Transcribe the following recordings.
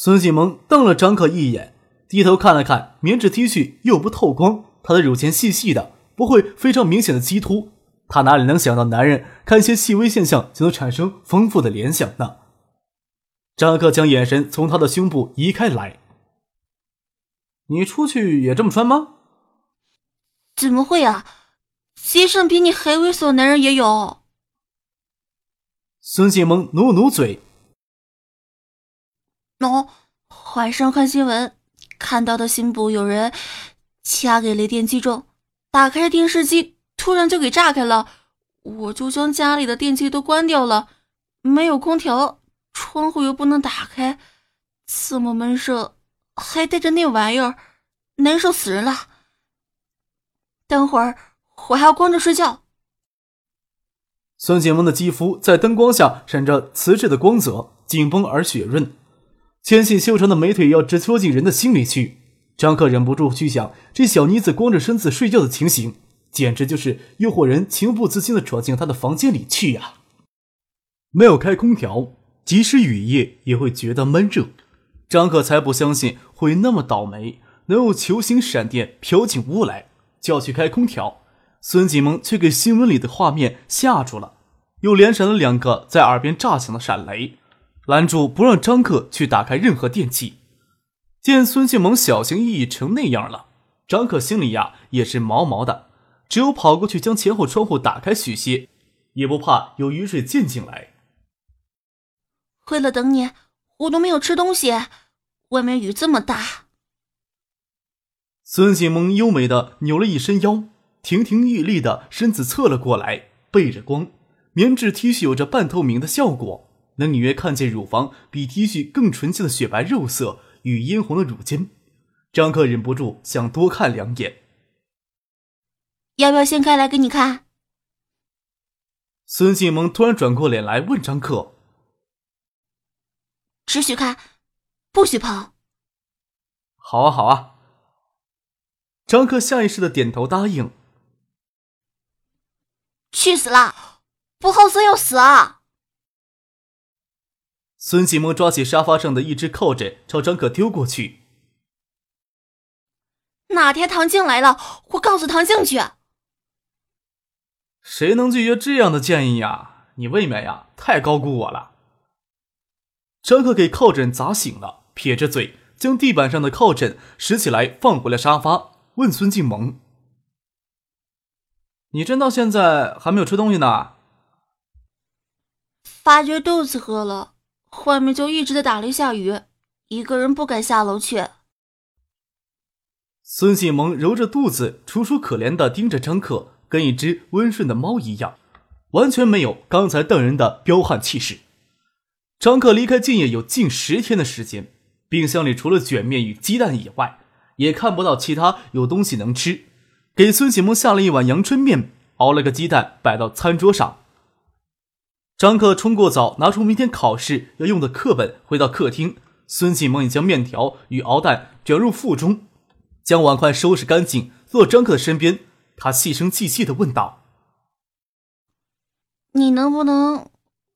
孙继萌瞪了张克一眼，低头看了看棉质 T 恤，又不透光，他的乳尖细细的，不会非常明显的激凸。他哪里能想到男人看一些细微现象就能产生丰富的联想呢？张克将眼神从他的胸部移开来。你出去也这么穿吗？怎么会啊？街上比你还猥琐的男人也有。孙继萌努努嘴。喏，晚上看新闻，看到的新部有人掐给雷电击中，打开电视机，突然就给炸开了。我就将家里的电器都关掉了，没有空调，窗户又不能打开，这么闷热，还带着那玩意儿，难受死人了。等会儿我还要光着睡觉。孙景萌的肌肤在灯光下闪着瓷质的光泽，紧绷而雪润。纤细修长的美腿要直戳进人的心里去，张克忍不住去想这小妮子光着身子睡觉的情形，简直就是诱惑人情不自禁的闯进她的房间里去呀！没有开空调，即使雨夜也会觉得闷热。张克才不相信会那么倒霉，能有球形闪电飘进屋来，就要去开空调。孙锦萌却给新闻里的画面吓住了，又连闪了两个在耳边炸响的闪雷。拦住不让张克去打开任何电器。见孙庆萌小心翼翼成那样了，张克心里呀也是毛毛的，只有跑过去将前后窗户打开许些，也不怕有雨水溅进来。为了等你，我都没有吃东西，外面雨这么大。孙庆萌优美的扭了一身腰，亭亭玉立的身子侧了过来，背着光，棉质 T 恤有着半透明的效果。能隐约看见乳房比 T 恤更纯净的雪白肉色与殷红的乳尖，张克忍不住想多看两眼。要不要掀开来给你看？孙静萌突然转过脸来问张克：“只许看，不许碰。”“好啊，好啊。”张克下意识的点头答应。去死啦！不好色要死啊！孙继萌抓起沙发上的一只靠枕，朝张可丢过去。哪天唐静来了，我告诉唐静去。谁能拒绝这样的建议呀？你未免呀太高估我了。张可给靠枕砸醒了，撇着嘴，将地板上的靠枕拾起来放回了沙发，问孙静萌：“你真到现在还没有吃东西呢？”发觉肚子饿了。外面就一直在打雷下雨，一个人不敢下楼去。孙继萌揉着肚子，楚楚可怜的盯着张克，跟一只温顺的猫一样，完全没有刚才瞪人的彪悍气势。张克离开静夜有近十天的时间，冰箱里除了卷面与鸡蛋以外，也看不到其他有东西能吃。给孙启萌下了一碗阳春面，熬了个鸡蛋摆到餐桌上。张克冲过澡，拿出明天考试要用的课本，回到客厅。孙启萌已将面条与熬蛋卷入腹中，将碗筷收拾干净，坐张克的身边。他细声细气的问道：“你能不能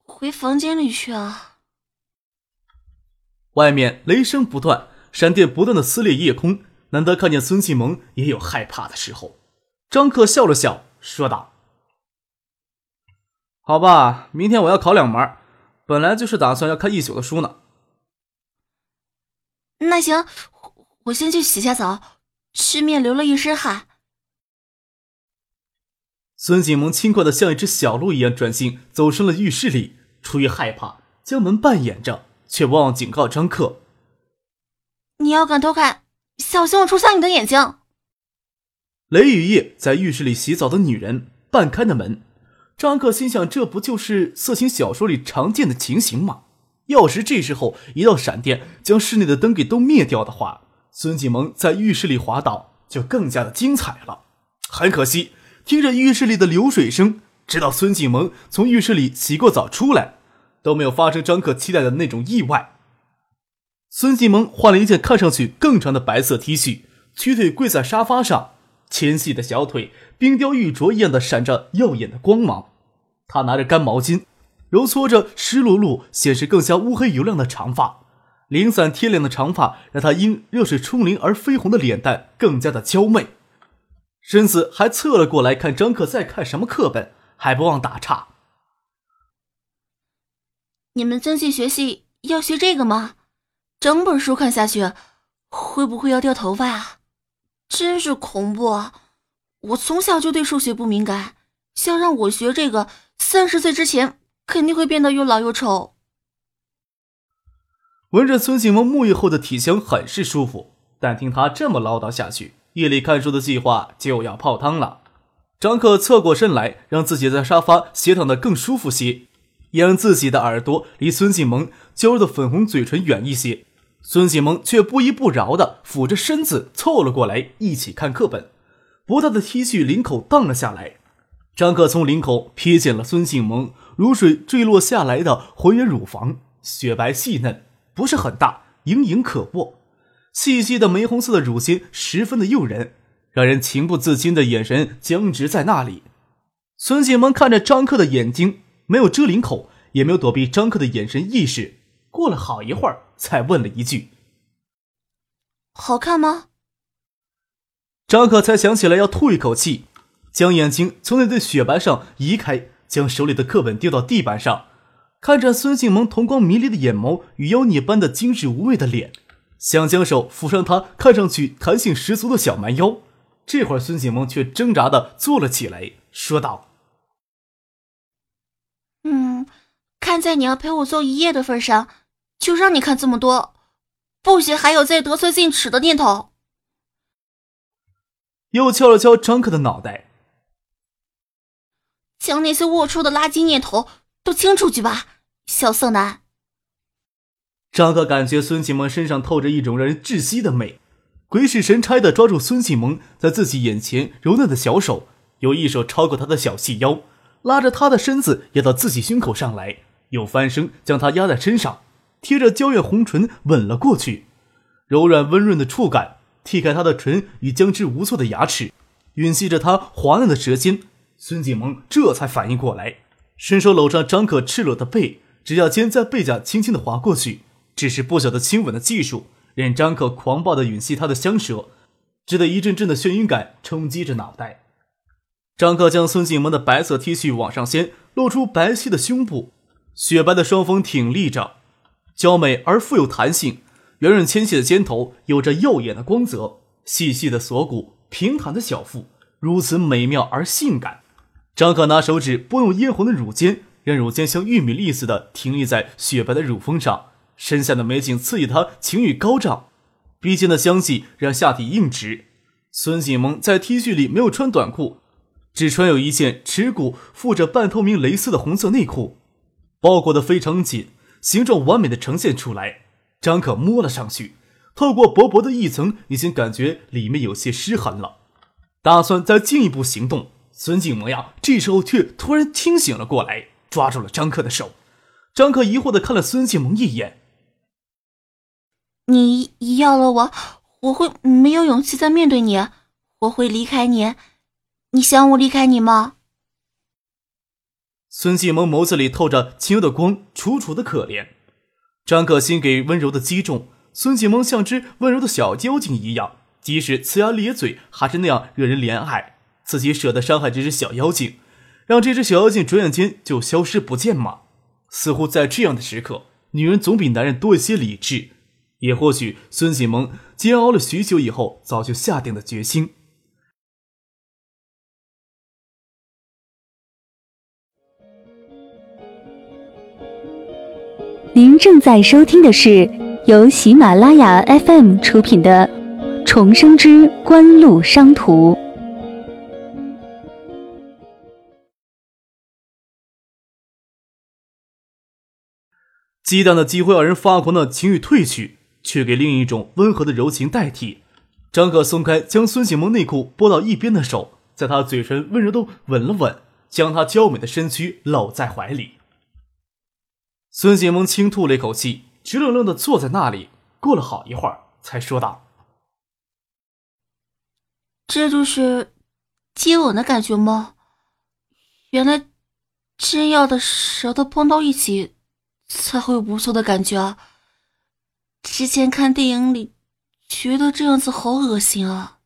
回房间里去啊？”外面雷声不断，闪电不断的撕裂夜空，难得看见孙启萌也有害怕的时候。张克笑了笑，说道。好吧，明天我要考两门，本来就是打算要看一宿的书呢。那行，我先去洗下澡，吃面流了一身汗。孙景萌轻快的像一只小鹿一样转身走进了浴室里，出于害怕，将门半掩着，却忘了警告张克：“你要敢偷看，小心我戳瞎你的眼睛。”雷雨夜在浴室里洗澡的女人，半开的门。张克心想：“这不就是色情小说里常见的情形吗？要是这时候一道闪电将室内的灯给都灭掉的话，孙继萌在浴室里滑倒就更加的精彩了。很可惜，听着浴室里的流水声，直到孙继萌从浴室里洗过澡出来，都没有发生张克期待的那种意外。孙继萌换了一件看上去更长的白色 T 恤，屈腿跪在沙发上，纤细的小腿冰雕玉琢一样的闪着耀眼的光芒。他拿着干毛巾，揉搓着湿漉漉、显示更加乌黑油亮的长发。零散贴脸的长发让他因热水冲淋而绯红的脸蛋更加的娇媚，身子还侧了过来看张克在看什么课本，还不忘打岔：“你们增进学习要学这个吗？整本书看下去，会不会要掉头发呀？真是恐怖！啊！我从小就对数学不敏感，想让我学这个。”三十岁之前肯定会变得又老又丑。闻着孙景萌沐浴后的体香，很是舒服。但听他这么唠叨下去，夜里看书的计划就要泡汤了。张克侧过身来，让自己在沙发斜躺的更舒服些，也让自己的耳朵离孙景萌娇柔的粉红嘴唇远一些。孙景萌却不依不饶的俯着身子凑了过来，一起看课本。不大的 T 恤领口荡了下来。张克从领口瞥见了孙静萌如水坠落下来的浑圆乳房，雪白细嫩，不是很大，盈盈可握。细细的玫红色的乳尖十分的诱人，让人情不自禁的眼神僵直在那里。孙静萌看着张克的眼睛，没有遮领口，也没有躲避张克的眼神意识。过了好一会儿，才问了一句：“好看吗？”张克才想起来要吐一口气。将眼睛从那对雪白上移开，将手里的课本丢到地板上，看着孙静萌瞳光迷离的眼眸与妖孽般的精致无畏的脸，想将手抚上她看上去弹性十足的小蛮腰。这会儿，孙静萌却挣扎的坐了起来，说道：“嗯，看在你要陪我坐一夜的份上，就让你看这么多，不许还有再得寸进尺的念头。”又敲了敲张克的脑袋。将那些龌龊的垃圾念头都清出去吧，小色男。张克感觉孙启萌身上透着一种让人窒息的美，鬼使神差的抓住孙启萌在自己眼前柔嫩的小手，有一手超过他的小细腰，拉着他的身子压到自己胸口上来，又翻身将他压在身上，贴着娇艳红唇吻了过去，柔软温润的触感剔开他的唇与僵直无措的牙齿，吮吸着他滑嫩的舌尖。孙景萌这才反应过来，伸手搂上张可赤裸的背，指甲尖在背甲轻轻的划过去。只是不晓得亲吻的技术，任张可狂暴的吮吸他的香舌，只得一阵阵的眩晕感冲击着脑袋。张克将孙景萌的白色 T 恤往上掀，露出白皙的胸部，雪白的双峰挺立着，娇美而富有弹性，圆润纤细的肩头有着耀眼的光泽，细细的锁骨，平坦的小腹，如此美妙而性感。张可拿手指拨弄嫣红的乳尖，让乳尖像玉米粒似的停立在雪白的乳峰上。身下的美景刺激他情欲高涨，鼻尖的香气让下体硬直。孙锦萌在 T 恤里没有穿短裤，只穿有一件耻骨附着半透明蕾丝的红色内裤，包裹的非常紧，形状完美的呈现出来。张可摸了上去，透过薄薄的一层，已经感觉里面有些湿寒了，打算再进一步行动。孙静模样，这时候却突然清醒了过来，抓住了张克的手。张克疑惑的看了孙静萌一眼：“你要了我，我会没有勇气再面对你，我会离开你。你想我离开你吗？”孙静萌眸子里透着清幽的光，楚楚的可怜。张可心给温柔的击中，孙静萌像只温柔的小妖精一样，即使呲牙咧嘴，还是那样惹人怜爱。自己舍得伤害这只小妖精，让这只小妖精转眼间就消失不见吗？似乎在这样的时刻，女人总比男人多一些理智。也或许孙锦萌煎熬了许久以后，早就下定了决心。您正在收听的是由喜马拉雅 FM 出品的《重生之官路商途》。激荡的几乎让人发狂的情欲褪去，却给另一种温和的柔情代替。张可松开将孙启萌内裤拨到一边的手，在他嘴唇温柔的吻了吻，将他娇美的身躯搂在怀里。孙启萌轻吐了一口气，直愣愣的坐在那里。过了好一会儿，才说道：“这就是接吻的感觉吗？原来真要的舌头碰到一起，才会有不错的感觉啊！之前看电影里。”觉得这样子好恶心啊！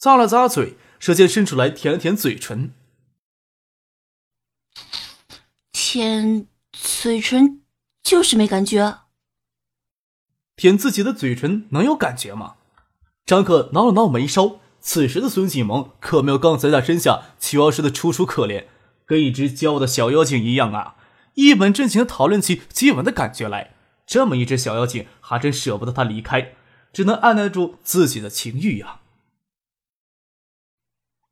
咂了咂嘴，舌尖伸出来舔了舔嘴唇，舔嘴唇就是没感觉。舔自己的嘴唇能有感觉吗？张克挠了挠眉梢，此时的孙启萌可没有刚才在身下求饶时的楚楚可怜，跟一只骄傲的小妖精一样啊！一本正经的讨论起接吻的感觉来。这么一只小妖精，还真舍不得他离开，只能按耐住自己的情欲呀。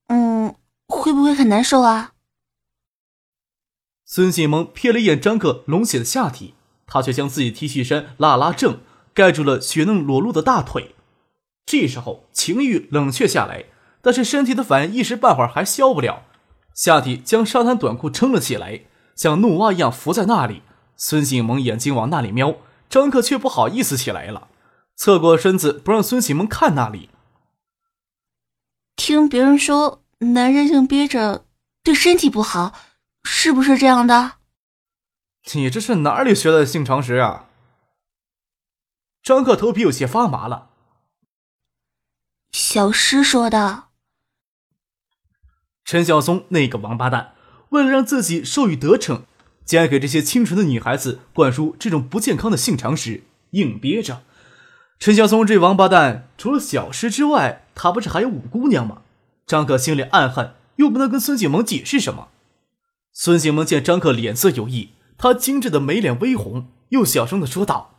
嗯，会不会很难受啊？孙锦萌瞥了一眼张克隆起的下体，他却将自己 T 恤衫拉拉正，盖住了雪嫩裸露的大腿。这时候情欲冷却下来，但是身体的反应一时半会儿还消不了，下体将沙滩短裤撑了起来，像怒蛙一样伏在那里。孙启萌眼睛往那里瞄。张克却不好意思起来了，侧过身子不让孙启萌看那里。听别人说，男人硬憋着对身体不好，是不是这样的？你这是哪里学的性常识啊？张克头皮有些发麻了。小诗说的。陈小松那个王八蛋，为了让自己受益得逞。竟然给这些清纯的女孩子灌输这种不健康的性常识，硬憋着。陈小松这王八蛋，除了小诗之外，他不是还有五姑娘吗？张可心里暗恨，又不能跟孙景萌解释什么。孙景萌见张可脸色有异，他精致的眉脸微红，又小声的说道：“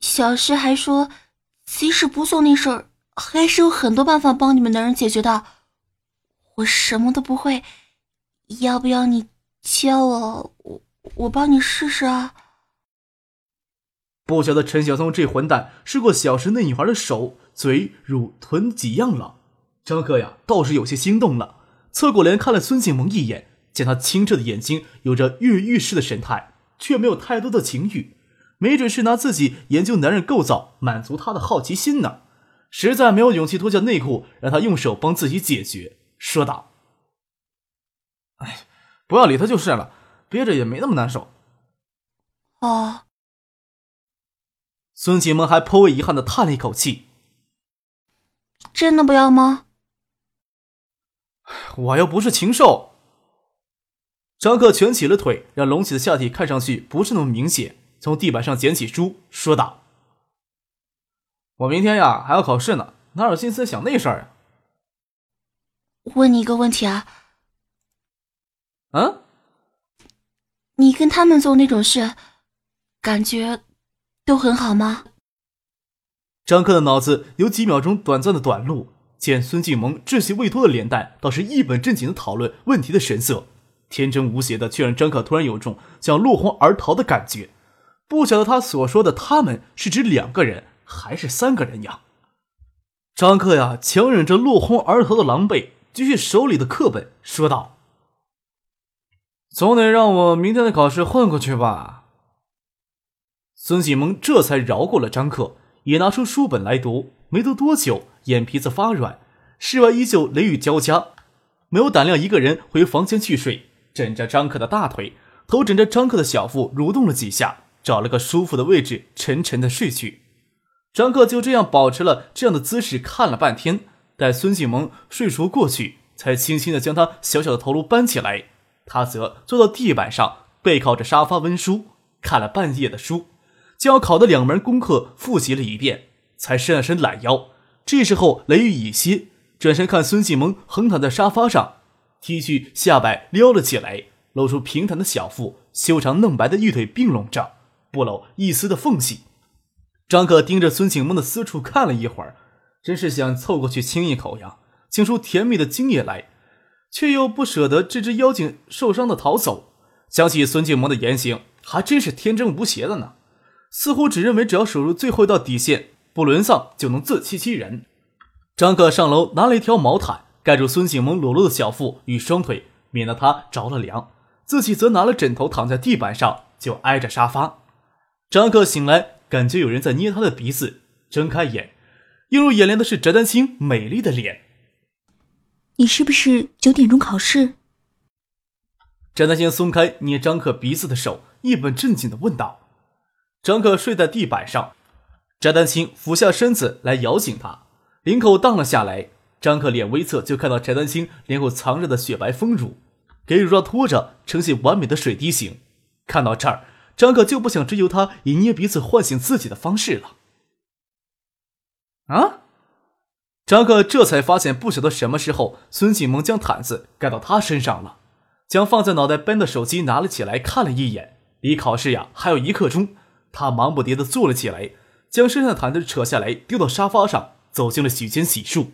小诗还说，即使不做那事儿，还是有很多办法帮你们男人解决的。我什么都不会，要不要你？”教我，我我帮你试试啊！不晓得陈小松这混蛋试过小时那女孩的手、嘴、乳、臀几样了。张克呀，倒是有些心动了，侧过脸看了孙景萌一眼，见他清澈的眼睛有着跃跃欲试的神态，却没有太多的情欲，没准是拿自己研究男人构造满足他的好奇心呢。实在没有勇气脱下内裤让他用手帮自己解决，说道：“哎。”不要理他就是了，憋着也没那么难受。哦。孙启萌还颇为遗憾的叹了一口气：“真的不要吗？”我又不是禽兽。张克蜷起了腿，让隆起的下体看上去不是那么明显。从地板上捡起书，说道：“我明天呀还要考试呢，哪有心思想那事儿啊？”问你一个问题啊。嗯，你跟他们做那种事，感觉都很好吗？张克的脑子有几秒钟短暂的短路，见孙静萌稚气未脱的脸蛋，倒是一本正经的讨论问题的神色，天真无邪的，却让张克突然有种想落荒而逃的感觉。不晓得他所说的他们是指两个人还是三个人呀？张克呀，强忍着落荒而逃的狼狈，举起手里的课本，说道。总得让我明天的考试混过去吧。孙启萌这才饶过了张克，也拿出书本来读。没读多久，眼皮子发软，室外依旧雷雨交加，没有胆量一个人回房间去睡，枕着张克的大腿，头枕着张克的小腹，蠕动了几下，找了个舒服的位置，沉沉的睡去。张克就这样保持了这样的姿势看了半天，待孙启萌睡熟过去，才轻轻的将他小小的头颅搬起来。他则坐到地板上，背靠着沙发温书，看了半夜的书，将要考的两门功课复习了一遍，才伸了伸懒腰。这时候雷雨已歇，转身看孙继萌横躺在沙发上，T 恤下摆撩了起来，露出平坦的小腹，修长嫩白的玉腿并拢着，不露一丝的缝隙。张可盯着孙景萌的私处看了一会儿，真是想凑过去亲一口呀，亲出甜蜜的精液来。却又不舍得这只妖精受伤的逃走，想起孙静萌的言行，还真是天真无邪的呢。似乎只认为只要守住最后一道底线，不沦丧就能自欺欺人。张克上楼拿了一条毛毯盖住孙静萌裸露的小腹与双腿，免得她着了凉。自己则拿了枕头躺在地板上，就挨着沙发。张克醒来，感觉有人在捏他的鼻子，睁开眼，映入眼帘的是翟丹青美丽的脸。你是不是九点钟考试？翟丹青松开捏张克鼻子的手，一本正经的问道。张克睡在地板上，翟丹青俯下身子来摇醒他，领口荡了下来。张克脸微侧，就看到翟丹青脸后藏着的雪白丰乳，给乳上托着，呈现完美的水滴形。看到这儿。张克就不想追求他以捏鼻子唤醒自己的方式了。啊！张克这才发现，不晓得什么时候，孙启萌将毯子盖到他身上了，将放在脑袋边的手机拿了起来，看了一眼。离考试呀还有一刻钟，他忙不迭地坐了起来，将身上的毯子扯下来，丢到沙发上，走进了洗浴间洗漱。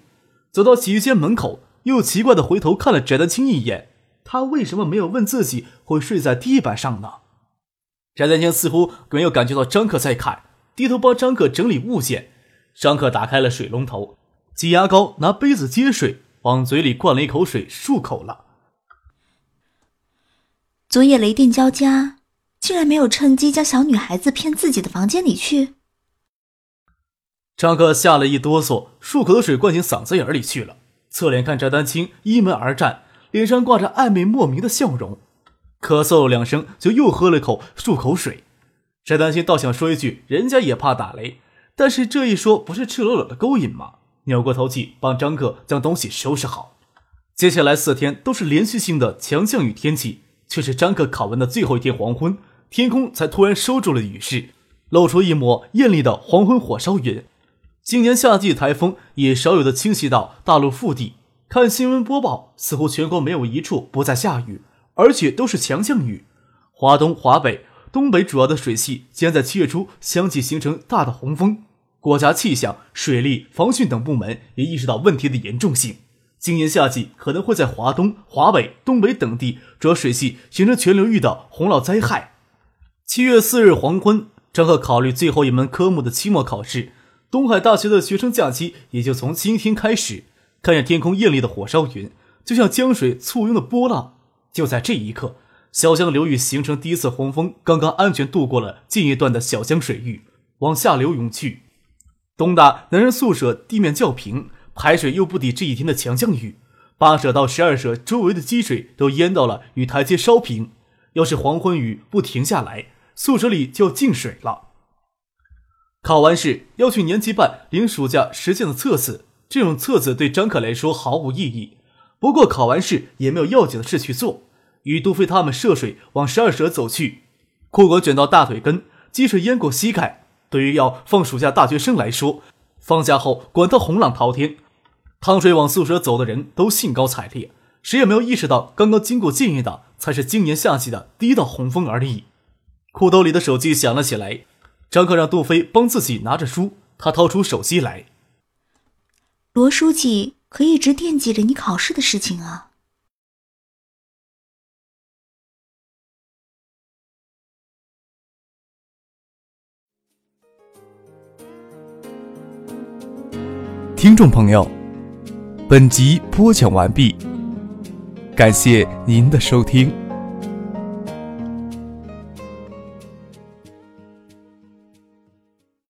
走到洗浴间门口，又奇怪地回头看了翟丹青一眼。他为什么没有问自己会睡在地板上呢？翟丹青似乎没有感觉到张克在看，低头帮张克整理物件。张克打开了水龙头，挤牙膏，拿杯子接水，往嘴里灌了一口水，漱口了。昨夜雷电交加，竟然没有趁机将小女孩子骗自己的房间里去。张克吓了一哆嗦，漱口的水灌进嗓子眼里去了。侧脸看翟丹青依门而站，脸上挂着暧昧莫名的笑容。咳嗽了两声，就又喝了口漱口水。翟丹青倒想说一句：“人家也怕打雷。”但是这一说，不是赤裸裸的勾引吗？扭过头去帮张克将东西收拾好。接下来四天都是连续性的强降雨天气，却是张克考完的最后一天黄昏，天空才突然收住了雨势，露出一抹艳丽的黄昏火烧云。今年夏季台风也少有的侵袭到大陆腹地。看新闻播报，似乎全国没有一处不再下雨。而且都是强降雨，华东、华北、东北主要的水系将在七月初相继形成大的洪峰。国家气象、水利、防汛等部门也意识到问题的严重性，今年夏季可能会在华东、华北、东北等地主要水系形成全流域的洪涝灾害。七月四日黄昏，张赫考虑最后一门科目的期末考试，东海大学的学生假期也就从今天开始。看着天空艳丽的火烧云，就像江水簇拥的波浪。就在这一刻，小江流域形成第一次洪峰，刚刚安全度过了近一段的小江水域，往下流涌去。东大男人宿舍地面较平，排水又不抵这一天的强降雨，八舍到十二舍周围的积水都淹到了与台阶稍平。要是黄昏雨不停下来，宿舍里就要进水了。考完试要去年级办领暑假实践的册子，这种册子对张可来说毫无意义。不过考完试也没有要紧的事去做，与杜飞他们涉水往十二舍走去，裤管卷到大腿根，积水淹过膝盖。对于要放暑假大学生来说，放假后管他洪浪滔天，趟水往宿舍走的人都兴高采烈，谁也没有意识到刚刚经过建业的才是今年夏季的第一道洪峰而已。裤兜里的手机响了起来，张克让杜飞帮自己拿着书，他掏出手机来，罗书记。可一直惦记着你考试的事情啊！听众朋友，本集播讲完毕，感谢您的收听。